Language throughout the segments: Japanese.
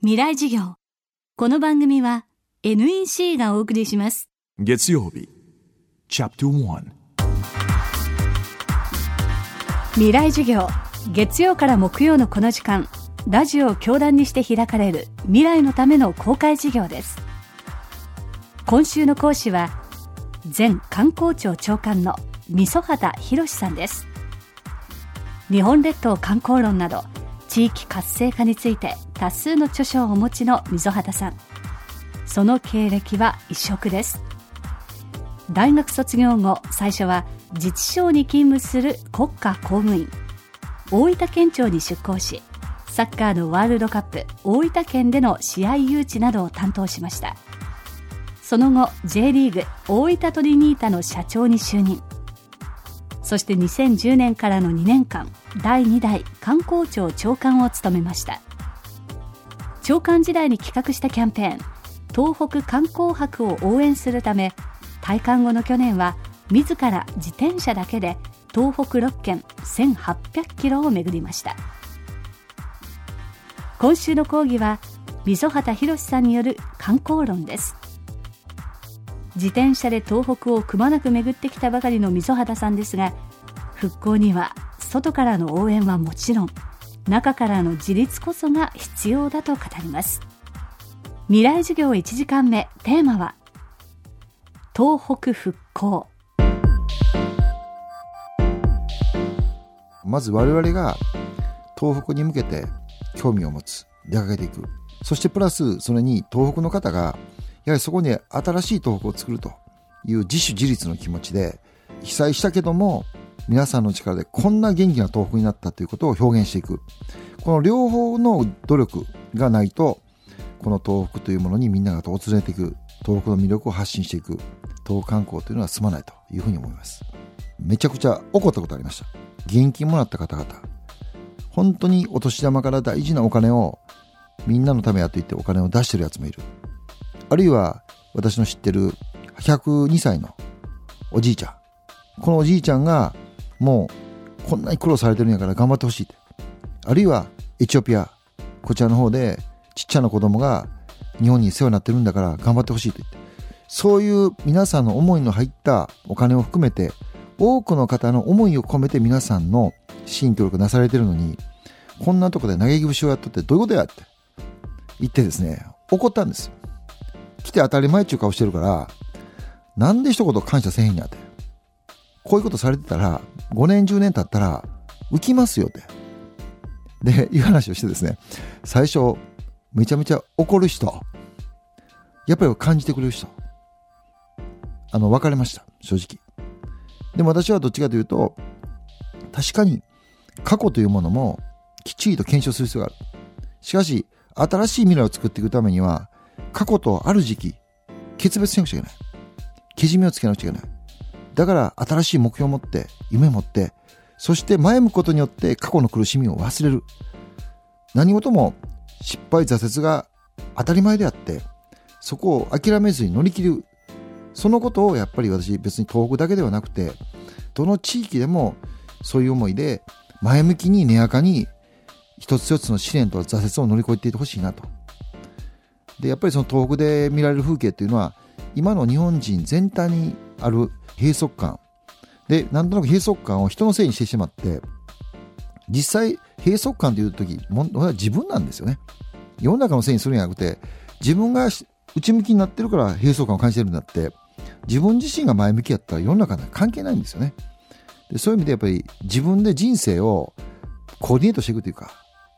未来授業。この番組は NEC がお送りします。月曜日。チャプター未来授業。月曜から木曜のこの時間。ラジオを教壇にして開かれる。未来のための公開授業です。今週の講師は前観光庁長官の三十畑博さんです。日本列島観光論など地域活性化について多数の著書をお持ちの溝端さん。その経歴は異色です。大学卒業後最初は自治省に勤務する国家公務員。大分県庁に出向しサッカーのワールドカップ大分県での試合誘致などを担当しました。その後 J リーグ大分トリニータの社長に就任。そして2010年からの2年間第2代観光庁長官を務めました。長官時代に企画したキャンペーン東北観光博を応援するため退官後の去年は自ら自転車だけで東北6県1800キロを巡りました。今週の講義は溝畑博さんによる観光論です。自転車で東北をくまなく巡ってきたばかりの溝畑さんですが復興には外からの応援はもちろん中からの自立こそが必要だと語ります。未来授業1時間目テーマは東北復興。まず我々が東北に向けて興味を持つ出かけていく。そしてプラスそれに東北の方がやはりそこに新しい東北を作るという自主自立の気持ちで被災したけども皆さんの力でこんな元気な東北になったということを表現していく。この両方の努力がないとこの東北というものにみんなが訪れていく。東北の魅力を発信していく。東北観光というのは進まないというふうに思います。めちゃくちゃ怒ったことありました。現金もらった方々。本当にお年玉から大事なお金をみんなのためやと言ってお金を出してるやつもいる。あるいは私の知ってる102歳のおじいちゃん。このおじいちゃんがもうこんなに苦労されてるんやから頑張ってほしいって。あるいはエチオピアこちらの方でちっちゃな子供が日本に世話になってるんだから頑張ってほしいと言って。そういう皆さんの思いの入ったお金を含めて多くの方の思いを込めて皆さんの支援協力なされてるのにこんなとこで投げ節をやっとってどういうことやって言ってですね怒ったんです来て当たり前っちゅう顔してるからなんで一言感謝せへんやってこういうことされてたら、5年10年経ったら、浮きますよって。で、いう話をしてですね、最初、めちゃめちゃ怒る人、やっぱり感じてくれる人、あの、分かれました、正直。でも私はどっちかというと、確かに過去というものもきっちりと検証する必要がある。しかし、新しい未来を作っていくためには、過去とある時期、決別しなくちゃいけない。けじめをつけなくちゃいけない。だから新しい目標を持って、夢を持って、そして前向くことによって過去の苦しみを忘れる。何事も失敗挫折が当たり前であって、そこを諦めずに乗り切る。そのことをやっぱり私別に東北だけではなくて、どの地域でもそういう思いで前向きに根やかに一つ一つの試練と挫折を乗り越えていってほしいなと。で、やっぱりその東北で見られる風景っていうのは、今の日本人全体にある閉塞感。で、なんとなく閉塞感を人のせいにしてしまって、実際、閉塞感という時、問題は自分なんですよね。世の中のせいにするんじゃなくて、自分が内向きになってるから閉塞感を感じてるんだって、自分自身が前向きやったら世の中には関係ないんですよね。でそういう意味でやっぱり自分で人生をコーディネートしていくというか、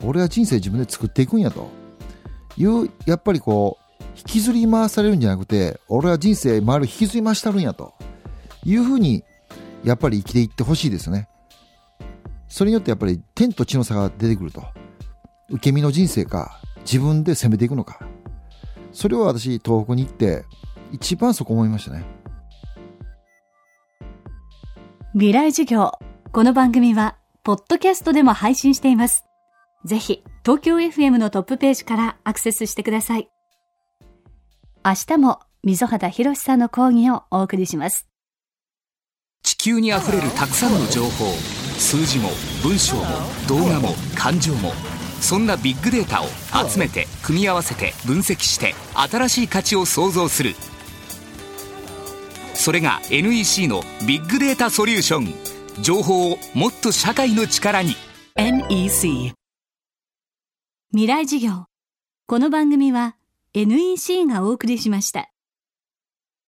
俺は人生自分で作っていくんやという、やっぱりこう、引きずり回されるんじゃなくて、俺は人生回る引きずり回したるんやと。いうふうに、やっぱり生きていってほしいですね。それによってやっぱり天と地の差が出てくると。受け身の人生か、自分で攻めていくのか。それを私、東北に行って、一番そこ思いましたね。未来授業。この番組は、ポッドキャストでも配信しています。ぜひ、東京 FM のトップページからアクセスしてください。明日も溝端博さんの講義をお送りします。地球にあふれるたくさんの情報、数字も文章も動画も感情も、そんなビッグデータを集めて組み合わせて分析して新しい価値を創造する。それが NEC のビッグデータソリューション。情報をもっと社会の力に。NEC 未来事業。この番組は NEC がお送りしました。